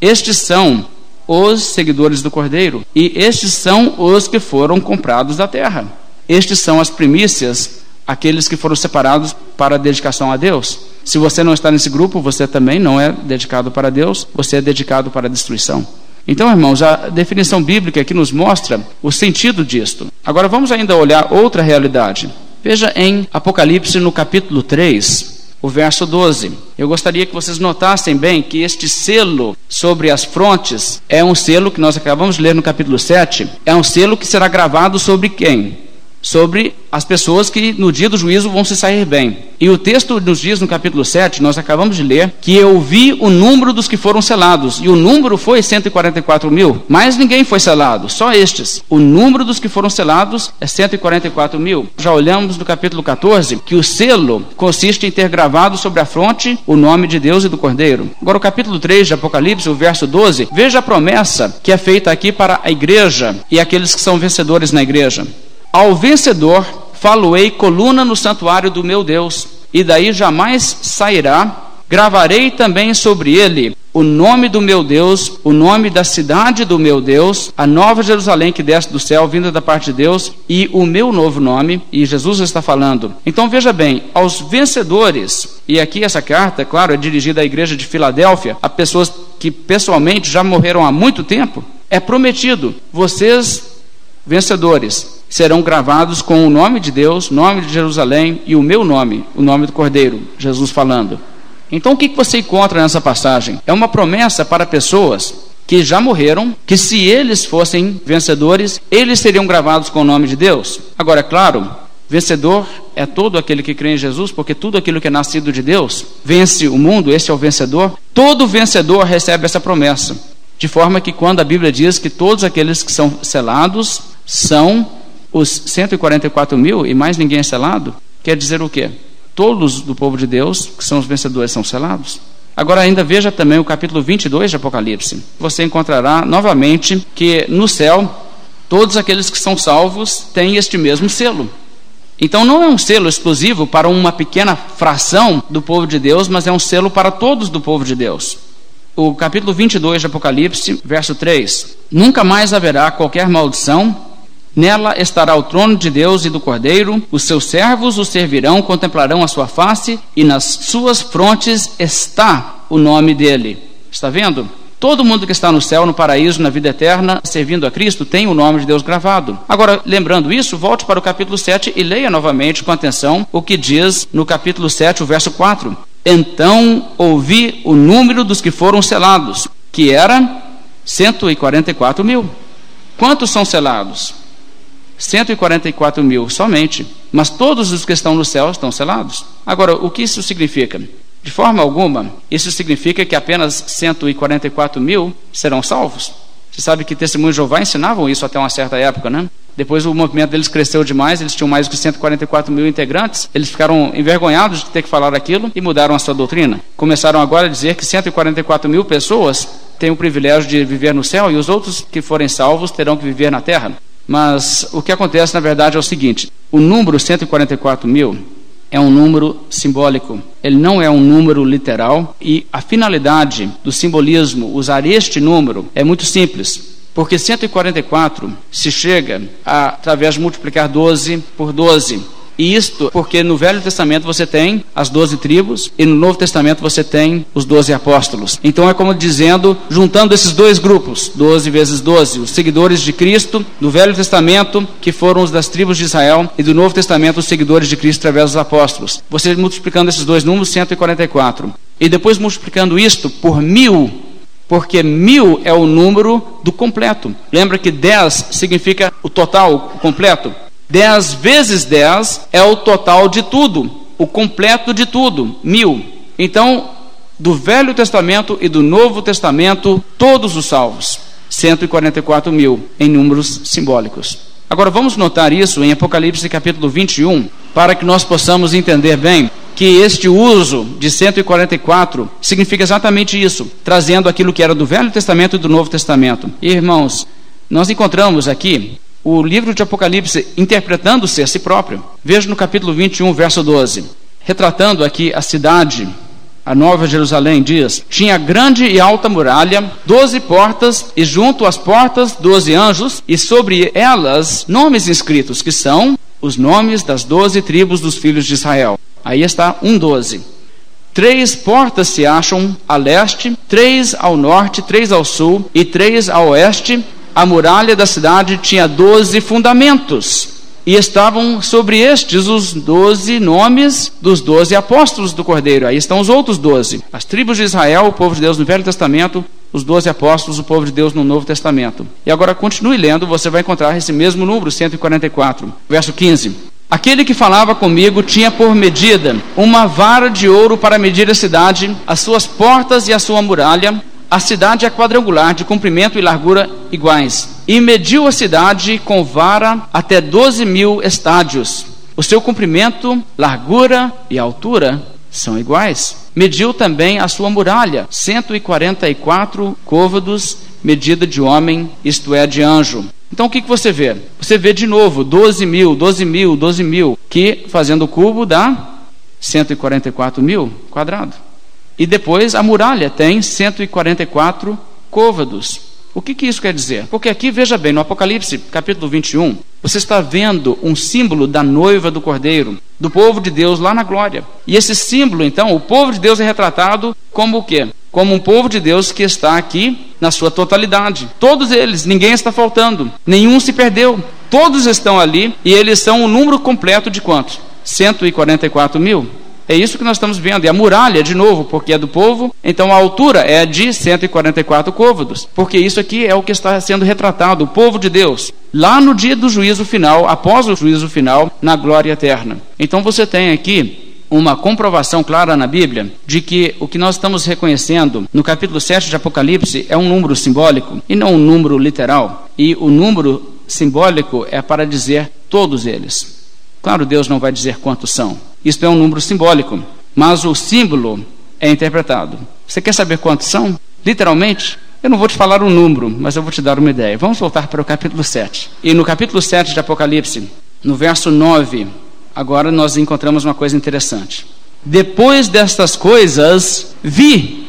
[SPEAKER 1] Estes são os seguidores do Cordeiro, e estes são os que foram comprados da terra. Estes são as primícias aqueles que foram separados para a dedicação a Deus. Se você não está nesse grupo, você também não é dedicado para Deus, você é dedicado para a destruição. Então, irmãos, a definição bíblica aqui nos mostra o sentido disto. Agora vamos ainda olhar outra realidade. Veja em Apocalipse no capítulo 3, o verso 12. Eu gostaria que vocês notassem bem que este selo sobre as frontes é um selo que nós acabamos de ler no capítulo 7, é um selo que será gravado sobre quem? Sobre as pessoas que no dia do juízo vão se sair bem. E o texto nos diz no capítulo 7, nós acabamos de ler, que eu vi o número dos que foram selados, e o número foi 144 mil, mas ninguém foi selado, só estes. O número dos que foram selados é 144 mil. Já olhamos no capítulo 14 que o selo consiste em ter gravado sobre a fronte o nome de Deus e do Cordeiro. Agora, o capítulo 3 de Apocalipse, o verso 12, veja a promessa que é feita aqui para a igreja e aqueles que são vencedores na igreja. Ao vencedor faloei coluna no santuário do meu Deus, e daí jamais sairá. Gravarei também sobre ele o nome do meu Deus, o nome da cidade do meu Deus, a nova Jerusalém que desce do céu, vinda da parte de Deus, e o meu novo nome, e Jesus está falando. Então veja bem, aos vencedores, e aqui essa carta, claro, é dirigida à igreja de Filadélfia, a pessoas que pessoalmente já morreram há muito tempo, é prometido: vocês, vencedores, serão gravados com o nome de Deus, nome de Jerusalém e o meu nome, o nome do Cordeiro, Jesus falando. Então o que você encontra nessa passagem? É uma promessa para pessoas que já morreram, que se eles fossem vencedores, eles seriam gravados com o nome de Deus. Agora, é claro, vencedor é todo aquele que crê em Jesus, porque tudo aquilo que é nascido de Deus vence o mundo, esse é o vencedor. Todo vencedor recebe essa promessa. De forma que quando a Bíblia diz que todos aqueles que são selados são os 144 mil e mais ninguém é selado, quer dizer o quê? Todos do povo de Deus, que são os vencedores, são selados. Agora, ainda veja também o capítulo 22 de Apocalipse. Você encontrará novamente que no céu, todos aqueles que são salvos têm este mesmo selo. Então, não é um selo exclusivo para uma pequena fração do povo de Deus, mas é um selo para todos do povo de Deus. O capítulo 22 de Apocalipse, verso 3: Nunca mais haverá qualquer maldição Nela estará o trono de Deus e do Cordeiro, os seus servos o servirão, contemplarão a sua face, e nas suas frontes está o nome dele. Está vendo? Todo mundo que está no céu, no paraíso, na vida eterna, servindo a Cristo, tem o nome de Deus gravado. Agora, lembrando isso, volte para o capítulo 7 e leia novamente com atenção o que diz no capítulo 7, o verso 4. Então ouvi o número dos que foram selados, que era 144 mil. Quantos são selados? 144 mil somente. Mas todos os que estão no céu estão selados. Agora, o que isso significa? De forma alguma, isso significa que apenas 144 mil serão salvos. Você sabe que testemunhos de Jeová ensinavam isso até uma certa época, né? Depois o movimento deles cresceu demais, eles tinham mais de 144 mil integrantes, eles ficaram envergonhados de ter que falar aquilo e mudaram a sua doutrina. Começaram agora a dizer que 144 mil pessoas têm o privilégio de viver no céu e os outros que forem salvos terão que viver na terra. Mas o que acontece na verdade é o seguinte: o número 144 mil é um número simbólico. Ele não é um número literal e a finalidade do simbolismo usar este número é muito simples. Porque 144 se chega a, através de multiplicar 12 por 12. E isto porque no Velho Testamento você tem as doze tribos e no Novo Testamento você tem os doze apóstolos. Então é como dizendo, juntando esses dois grupos, 12 vezes 12, os seguidores de Cristo do Velho Testamento, que foram os das tribos de Israel, e do Novo Testamento, os seguidores de Cristo através dos apóstolos. Você multiplicando esses dois números, 144. E depois multiplicando isto por mil, porque mil é o número do completo. Lembra que 10 significa o total, o completo? 10 vezes 10 é o total de tudo, o completo de tudo, mil. Então, do Velho Testamento e do Novo Testamento, todos os salvos, 144 mil, em números simbólicos. Agora vamos notar isso em Apocalipse capítulo 21, para que nós possamos entender bem que este uso de 144 significa exatamente isso, trazendo aquilo que era do Velho Testamento e do Novo Testamento. Irmãos, nós encontramos aqui o livro de Apocalipse interpretando-se a si próprio. Veja no capítulo 21, verso 12. Retratando aqui a cidade, a Nova Jerusalém, diz: Tinha grande e alta muralha, doze portas, e junto às portas, doze anjos, e sobre elas nomes inscritos, que são os nomes das doze tribos dos filhos de Israel. Aí está um doze. Três portas se acham a leste, três ao norte, três ao sul e três ao oeste, a muralha da cidade tinha doze fundamentos, e estavam sobre estes os doze nomes dos doze apóstolos do Cordeiro. Aí estão os outros doze: as tribos de Israel, o povo de Deus no Velho Testamento, os doze apóstolos, o povo de Deus no Novo Testamento. E agora continue lendo, você vai encontrar esse mesmo número, 144, verso 15. Aquele que falava comigo tinha por medida uma vara de ouro para medir a cidade, as suas portas e a sua muralha, a cidade é quadrangular, de comprimento e largura iguais. E mediu a cidade com vara até 12 mil estádios. O seu comprimento, largura e altura são iguais. Mediu também a sua muralha, 144 côvados, medida de homem, isto é, de anjo. Então o que, que você vê? Você vê de novo 12 mil, 12 mil, 12 mil, que fazendo o cubo dá 144 mil quadrado. E depois a muralha tem 144 côvados. O que, que isso quer dizer? Porque aqui, veja bem, no Apocalipse, capítulo 21, você está vendo um símbolo da noiva do cordeiro, do povo de Deus lá na glória. E esse símbolo, então, o povo de Deus é retratado como o quê? Como um povo de Deus que está aqui na sua totalidade. Todos eles, ninguém está faltando, nenhum se perdeu. Todos estão ali e eles são o número completo de quantos? 144 mil. É isso que nós estamos vendo. E a muralha, de novo, porque é do povo, então a altura é de 144 côvados. Porque isso aqui é o que está sendo retratado, o povo de Deus, lá no dia do juízo final, após o juízo final, na glória eterna. Então você tem aqui uma comprovação clara na Bíblia de que o que nós estamos reconhecendo no capítulo 7 de Apocalipse é um número simbólico e não um número literal. E o número simbólico é para dizer todos eles. Claro, Deus não vai dizer quantos são. Isto é um número simbólico, mas o símbolo é interpretado. Você quer saber quantos são? Literalmente, eu não vou te falar um número, mas eu vou te dar uma ideia. Vamos voltar para o capítulo 7. E no capítulo 7 de Apocalipse, no verso 9, agora nós encontramos uma coisa interessante. Depois destas coisas, vi.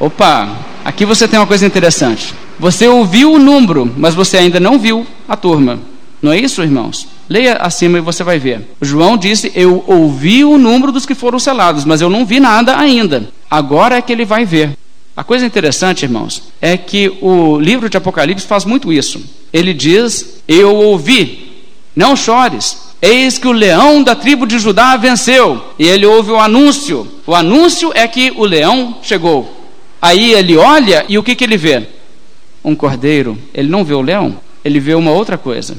[SPEAKER 1] Opa, aqui você tem uma coisa interessante. Você ouviu o número, mas você ainda não viu a turma. Não é isso, irmãos? Leia acima e você vai ver. João disse: Eu ouvi o número dos que foram selados, mas eu não vi nada ainda. Agora é que ele vai ver. A coisa interessante, irmãos, é que o livro de Apocalipse faz muito isso. Ele diz: Eu ouvi, não chores. Eis que o leão da tribo de Judá venceu. E ele ouve o anúncio. O anúncio é que o leão chegou. Aí ele olha e o que, que ele vê? Um cordeiro. Ele não vê o leão, ele vê uma outra coisa.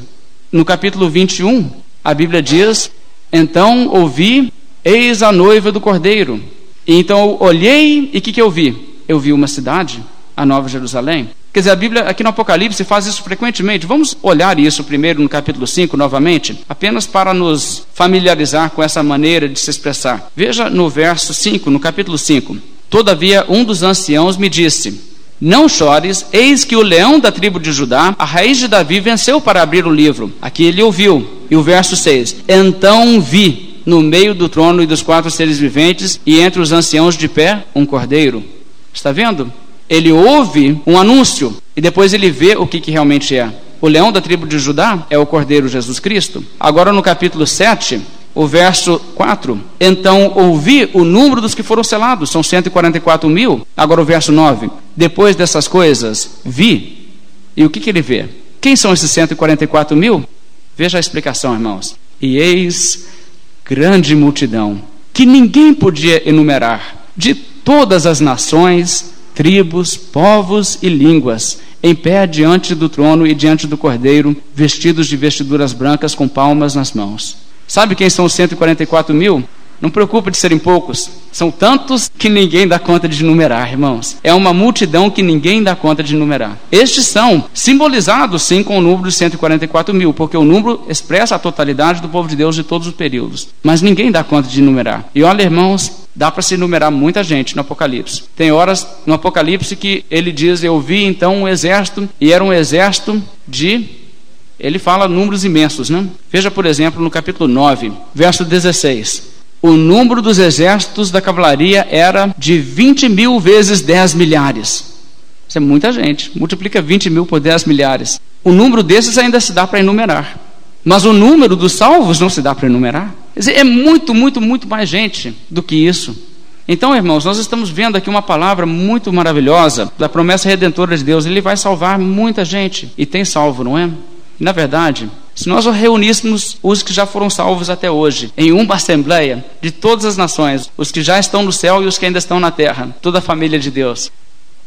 [SPEAKER 1] No capítulo 21, a Bíblia diz: Então ouvi, eis a noiva do cordeiro. E então olhei e o que, que eu vi? Eu vi uma cidade, a Nova Jerusalém. Quer dizer, a Bíblia aqui no Apocalipse faz isso frequentemente. Vamos olhar isso primeiro no capítulo 5 novamente, apenas para nos familiarizar com essa maneira de se expressar. Veja no verso 5, no capítulo 5. Todavia, um dos anciãos me disse: Não chores, eis que o leão da tribo de Judá, a raiz de Davi, venceu para abrir o livro. Aqui ele ouviu. E o verso 6: Então vi no meio do trono e dos quatro seres viventes, e entre os anciãos de pé, um cordeiro. Está vendo? ele ouve um anúncio e depois ele vê o que, que realmente é. O leão da tribo de Judá é o Cordeiro Jesus Cristo. Agora no capítulo 7, o verso 4. Então ouvi o número dos que foram selados, são 144 mil. Agora o verso 9. Depois dessas coisas, vi. E o que, que ele vê? Quem são esses 144 mil? Veja a explicação, irmãos. E eis grande multidão, que ninguém podia enumerar, de todas as nações, tribos, povos e línguas, em pé diante do trono e diante do cordeiro, vestidos de vestiduras brancas com palmas nas mãos. Sabe quem são os 144 mil? Não preocupa de serem poucos. São tantos que ninguém dá conta de numerar, irmãos. É uma multidão que ninguém dá conta de numerar. Estes são simbolizados, sim, com o número de 144 mil, porque o número expressa a totalidade do povo de Deus de todos os períodos. Mas ninguém dá conta de numerar. E olha, irmãos, Dá para se enumerar muita gente no Apocalipse. Tem horas no Apocalipse que ele diz: Eu vi então um exército, e era um exército de. Ele fala números imensos, né? Veja, por exemplo, no capítulo 9, verso 16. O número dos exércitos da cavalaria era de 20 mil vezes 10 milhares. Isso é muita gente. Multiplica 20 mil por 10 milhares. O número desses ainda se dá para enumerar. Mas o número dos salvos não se dá para enumerar. É muito, muito, muito mais gente do que isso. Então, irmãos, nós estamos vendo aqui uma palavra muito maravilhosa da promessa redentora de Deus. Ele vai salvar muita gente e tem salvo, não é? Na verdade, se nós reuníssemos os que já foram salvos até hoje em uma assembleia de todas as nações, os que já estão no céu e os que ainda estão na terra, toda a família de Deus,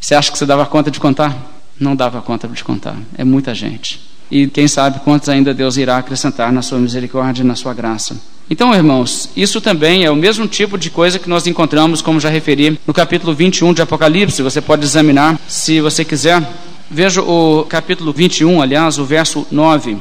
[SPEAKER 1] você acha que você dava conta de contar? Não dava conta de contar. É muita gente. E quem sabe quantos ainda Deus irá acrescentar na sua misericórdia e na sua graça. Então, irmãos, isso também é o mesmo tipo de coisa que nós encontramos, como já referi, no capítulo 21 de Apocalipse. Você pode examinar se você quiser. Veja o capítulo 21, aliás, o verso 9.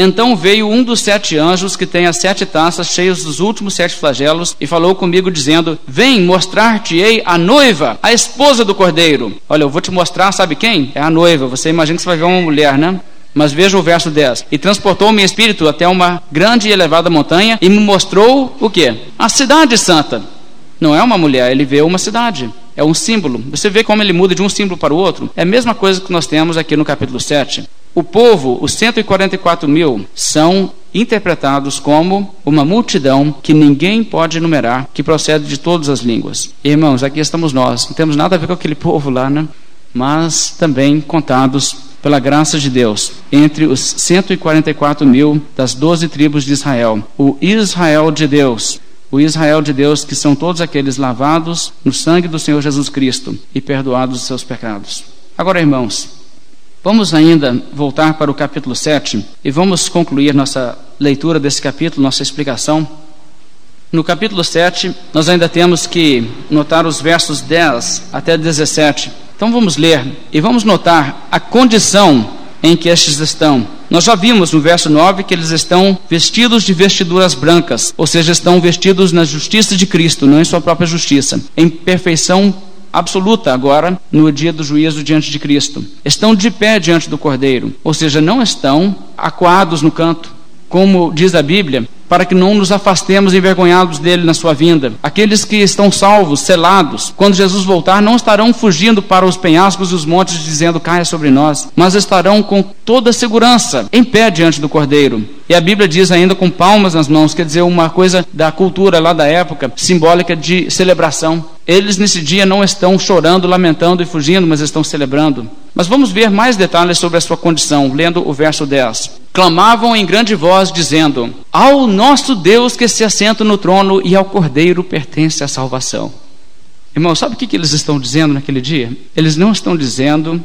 [SPEAKER 1] Então veio um dos sete anjos que tem as sete taças cheias dos últimos sete flagelos e falou comigo dizendo: Vem mostrar-te-ei a noiva, a esposa do cordeiro. Olha, eu vou te mostrar, sabe quem? É a noiva. Você imagina que você vai ver uma mulher, né? Mas veja o verso 10. E transportou meu espírito até uma grande e elevada montanha e me mostrou o que? A cidade santa. Não é uma mulher, ele vê uma cidade. É um símbolo. Você vê como ele muda de um símbolo para o outro? É a mesma coisa que nós temos aqui no capítulo 7. O povo, os 144 mil, são interpretados como uma multidão que ninguém pode enumerar, que procede de todas as línguas. Irmãos, aqui estamos nós. Não temos nada a ver com aquele povo lá, né? Mas também contados pela graça de Deus, entre os 144 mil das doze tribos de Israel, o Israel de Deus, o Israel de Deus, que são todos aqueles lavados no sangue do Senhor Jesus Cristo e perdoados os seus pecados. Agora, irmãos, vamos ainda voltar para o capítulo 7 e vamos concluir nossa leitura desse capítulo, nossa explicação. No capítulo 7, nós ainda temos que notar os versos 10 até 17 então vamos ler e vamos notar a condição em que estes estão. Nós já vimos no verso 9 que eles estão vestidos de vestiduras brancas, ou seja, estão vestidos na justiça de Cristo, não em sua própria justiça, em perfeição absoluta agora no dia do juízo diante de Cristo. Estão de pé diante do Cordeiro, ou seja, não estão acuados no canto. Como diz a Bíblia, para que não nos afastemos envergonhados dele na sua vinda. Aqueles que estão salvos, selados, quando Jesus voltar, não estarão fugindo para os penhascos e os montes dizendo caia sobre nós, mas estarão com toda segurança em pé diante do Cordeiro. E a Bíblia diz ainda com palmas nas mãos, quer dizer, uma coisa da cultura lá da época, simbólica de celebração. Eles nesse dia não estão chorando, lamentando e fugindo, mas estão celebrando. Mas vamos ver mais detalhes sobre a sua condição, lendo o verso 10. Clamavam em grande voz, dizendo: Ao nosso Deus que se assenta no trono e ao Cordeiro pertence a salvação. Irmão, sabe o que, eles estão dizendo naquele dia? Eles não estão dizendo,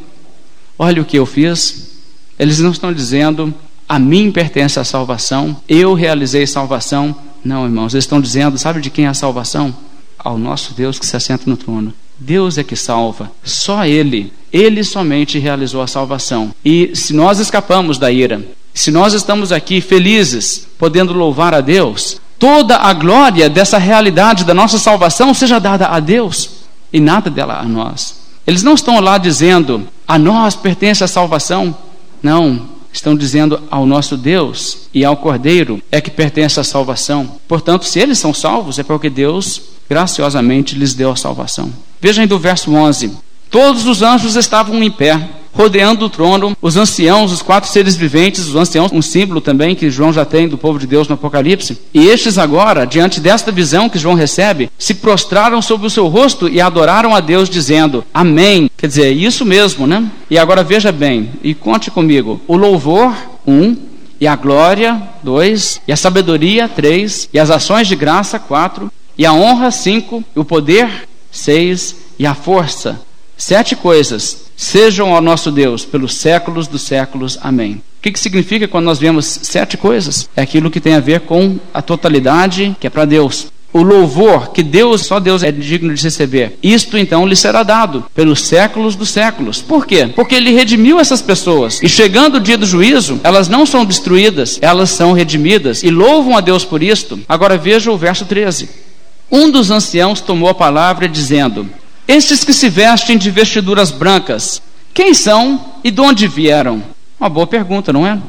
[SPEAKER 1] olha o que eu fiz. Eles não estão dizendo, a mim pertence a salvação, eu realizei salvação. Não, irmãos, eles estão dizendo, sabe de quem é a salvação? Ao nosso Deus que se assenta no trono. Deus é que salva, só Ele. Ele somente realizou a salvação. E se nós escapamos da ira, se nós estamos aqui felizes, podendo louvar a Deus, toda a glória dessa realidade da nossa salvação seja dada a Deus e nada dela a nós. Eles não estão lá dizendo, a nós pertence a salvação. Não, estão dizendo ao nosso Deus e ao Cordeiro é que pertence a salvação. Portanto, se eles são salvos, é porque Deus graciosamente lhes deu a salvação. Vejam do verso 11: Todos os anjos estavam em pé, rodeando o trono, os anciãos, os quatro seres viventes, os anciãos, um símbolo também que João já tem do povo de Deus no Apocalipse. E estes agora, diante desta visão que João recebe, se prostraram sobre o seu rosto e adoraram a Deus, dizendo: Amém. Quer dizer, isso mesmo, né? E agora veja bem, e conte comigo: o louvor, um, e a glória, dois, e a sabedoria, três, e as ações de graça, quatro, e a honra, cinco, e o poder, seis, e a força, sete coisas sejam ao nosso Deus pelos séculos dos séculos. Amém. O que, que significa quando nós vemos sete coisas? É aquilo que tem a ver com a totalidade que é para Deus. O louvor que Deus, só Deus é digno de receber. Isto então lhe será dado pelos séculos dos séculos. Por quê? Porque ele redimiu essas pessoas. E chegando o dia do juízo, elas não são destruídas, elas são redimidas. E louvam a Deus por isto. Agora veja o verso 13. Um dos anciãos tomou a palavra dizendo: estes que se vestem de vestiduras brancas, quem são e de onde vieram? Uma boa pergunta, não é?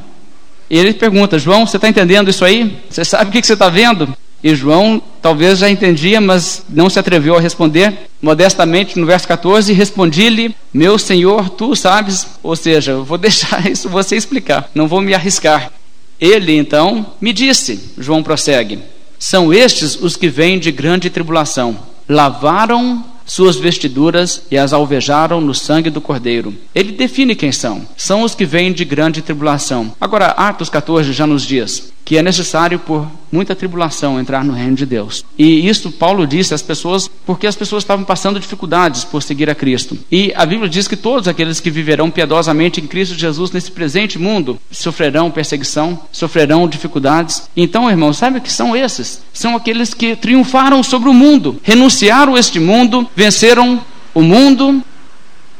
[SPEAKER 1] Ele pergunta: João, você está entendendo isso aí? Você sabe o que você está vendo? E João talvez já entendia, mas não se atreveu a responder. Modestamente, no verso 14, respondi-lhe: Meu senhor, tu sabes. Ou seja, eu vou [laughs] deixar isso você explicar, não vou me arriscar. Ele então me disse: João prossegue: São estes os que vêm de grande tribulação. Lavaram suas vestiduras e as alvejaram no sangue do Cordeiro. Ele define quem são. São os que vêm de grande tribulação. Agora, Atos 14 já nos diz que é necessário por muita tribulação entrar no reino de Deus. E isso Paulo disse às pessoas porque as pessoas estavam passando dificuldades por seguir a Cristo. E a Bíblia diz que todos aqueles que viverão piedosamente em Cristo Jesus nesse presente mundo sofrerão perseguição, sofrerão dificuldades. Então, irmãos, sabe o que são esses? São aqueles que triunfaram sobre o mundo, renunciaram este mundo, venceram o mundo,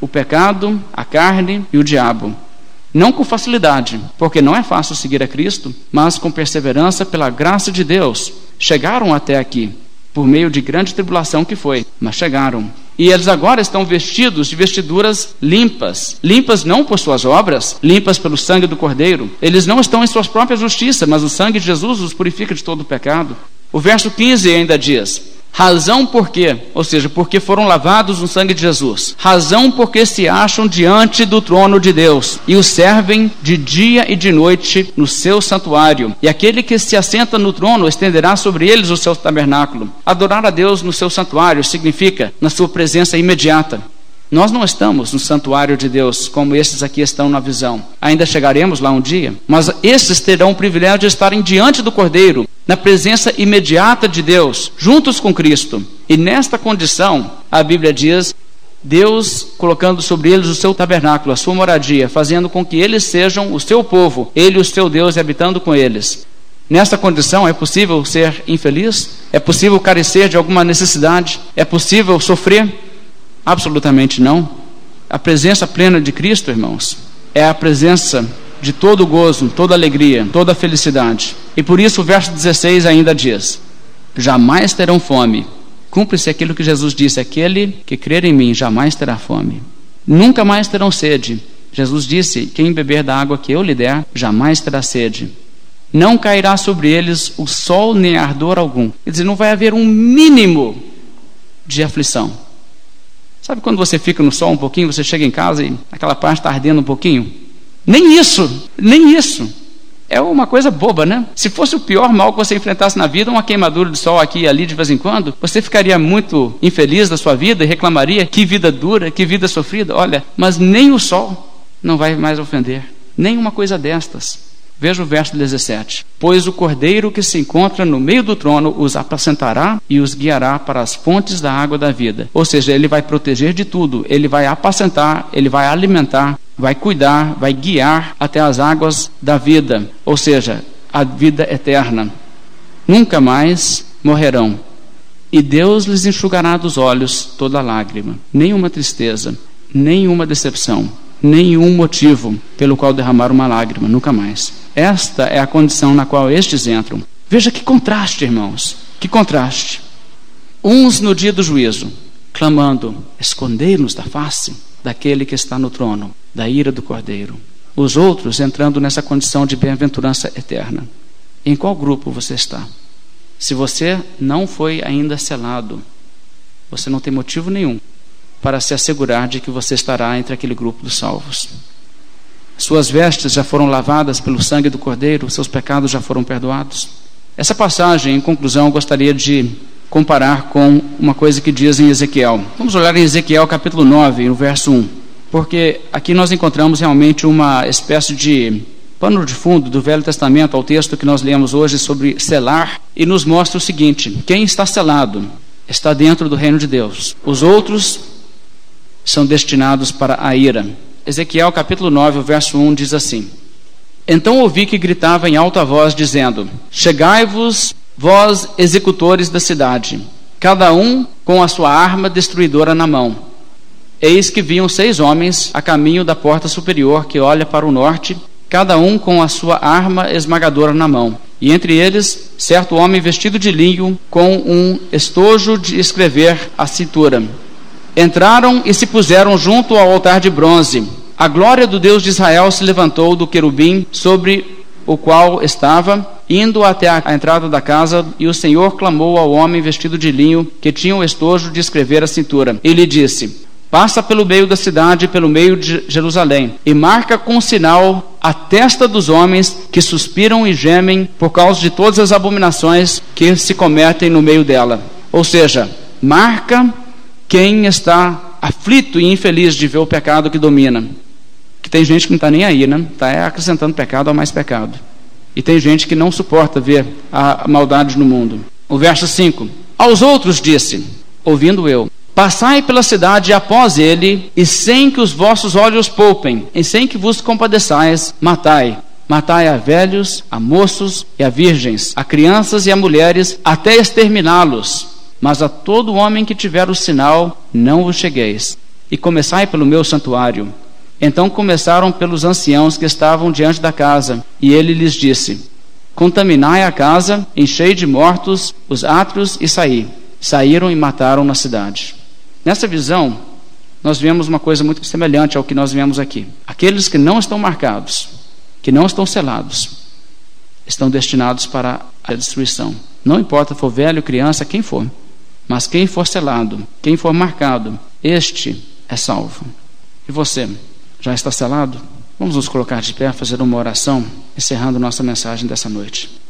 [SPEAKER 1] o pecado, a carne e o diabo. Não com facilidade, porque não é fácil seguir a Cristo, mas com perseverança pela graça de Deus. Chegaram até aqui, por meio de grande tribulação que foi, mas chegaram. E eles agora estão vestidos de vestiduras limpas. Limpas não por suas obras, limpas pelo sangue do Cordeiro. Eles não estão em suas próprias justiças, mas o sangue de Jesus os purifica de todo o pecado. O verso 15 ainda diz: Razão por quê? Ou seja, porque foram lavados no sangue de Jesus. Razão porque se acham diante do trono de Deus e o servem de dia e de noite no seu santuário. E aquele que se assenta no trono estenderá sobre eles o seu tabernáculo. Adorar a Deus no seu santuário significa na sua presença imediata. Nós não estamos no santuário de Deus como esses aqui estão na visão. Ainda chegaremos lá um dia, mas esses terão o privilégio de estarem diante do Cordeiro, na presença imediata de Deus, juntos com Cristo. E nesta condição, a Bíblia diz, Deus colocando sobre eles o seu tabernáculo, a sua moradia, fazendo com que eles sejam o seu povo, ele o seu Deus e habitando com eles. Nesta condição, é possível ser infeliz? É possível carecer de alguma necessidade? É possível sofrer? Absolutamente não. A presença plena de Cristo, irmãos, é a presença de todo gozo, toda alegria, toda felicidade. E por isso o verso 16 ainda diz: Jamais terão fome. Cumpre-se aquilo que Jesus disse: aquele que crer em mim jamais terá fome. Nunca mais terão sede. Jesus disse: Quem beber da água que eu lhe der, jamais terá sede. não cairá sobre eles o sol nem ardor algum. Quer dizer, não vai haver um mínimo de aflição. Sabe quando você fica no sol um pouquinho, você chega em casa e aquela parte está ardendo um pouquinho? Nem isso, nem isso. É uma coisa boba, né? Se fosse o pior mal que você enfrentasse na vida, uma queimadura de sol aqui e ali de vez em quando, você ficaria muito infeliz da sua vida e reclamaria: que vida dura, que vida sofrida. Olha, mas nem o sol não vai mais ofender, nem uma coisa destas. Veja o verso 17: Pois o cordeiro que se encontra no meio do trono os apacentará e os guiará para as fontes da água da vida. Ou seja, ele vai proteger de tudo, ele vai apacentar, ele vai alimentar, vai cuidar, vai guiar até as águas da vida, ou seja, a vida eterna. Nunca mais morrerão. E Deus lhes enxugará dos olhos toda lágrima, nenhuma tristeza, nenhuma decepção, nenhum motivo pelo qual derramar uma lágrima, nunca mais. Esta é a condição na qual estes entram. Veja que contraste, irmãos, que contraste. Uns no dia do juízo, clamando: escondei-nos da face daquele que está no trono, da ira do cordeiro. Os outros entrando nessa condição de bem-aventurança eterna. Em qual grupo você está? Se você não foi ainda selado, você não tem motivo nenhum para se assegurar de que você estará entre aquele grupo dos salvos. Suas vestes já foram lavadas pelo sangue do Cordeiro, seus pecados já foram perdoados. Essa passagem, em conclusão, eu gostaria de comparar com uma coisa que diz em Ezequiel. Vamos olhar em Ezequiel capítulo 9, no verso 1. Porque aqui nós encontramos realmente uma espécie de pano de fundo do Velho Testamento ao texto que nós lemos hoje sobre selar e nos mostra o seguinte: quem está selado está dentro do reino de Deus. Os outros são destinados para a ira. Ezequiel capítulo 9, verso 1 diz assim: Então ouvi que gritava em alta voz, dizendo: Chegai-vos vós executores da cidade, cada um com a sua arma destruidora na mão. Eis que vinham seis homens a caminho da porta superior que olha para o norte, cada um com a sua arma esmagadora na mão. E entre eles, certo homem vestido de linho, com um estojo de escrever à cintura. Entraram e se puseram junto ao altar de bronze. A glória do Deus de Israel se levantou do querubim sobre o qual estava, indo até a entrada da casa, e o Senhor clamou ao homem vestido de linho, que tinha o estojo de escrever a cintura, e lhe disse: Passa pelo meio da cidade, pelo meio de Jerusalém, e marca com sinal a testa dos homens que suspiram e gemem por causa de todas as abominações que se cometem no meio dela. Ou seja, marca quem está aflito e infeliz de ver o pecado que domina. Que tem gente que não está nem aí, né? Está acrescentando pecado a mais pecado. E tem gente que não suporta ver a maldade no mundo. O verso 5: Aos outros disse, ouvindo eu, Passai pela cidade após ele, e sem que os vossos olhos poupem, e sem que vos compadeçais, matai. Matai a velhos, a moços e a virgens, a crianças e a mulheres, até exterminá-los. Mas a todo homem que tiver o sinal, não vos chegueis. E começai pelo meu santuário. Então começaram pelos anciãos que estavam diante da casa, e ele lhes disse: Contaminai a casa, enchei de mortos os átrios e saí. Saíram e mataram na cidade. Nessa visão, nós vemos uma coisa muito semelhante ao que nós vemos aqui. Aqueles que não estão marcados, que não estão selados, estão destinados para a destruição. Não importa se for velho, criança, quem for. Mas quem for selado, quem for marcado, este é salvo. E você? Já está selado? Vamos nos colocar de pé, fazer uma oração, encerrando nossa mensagem dessa noite.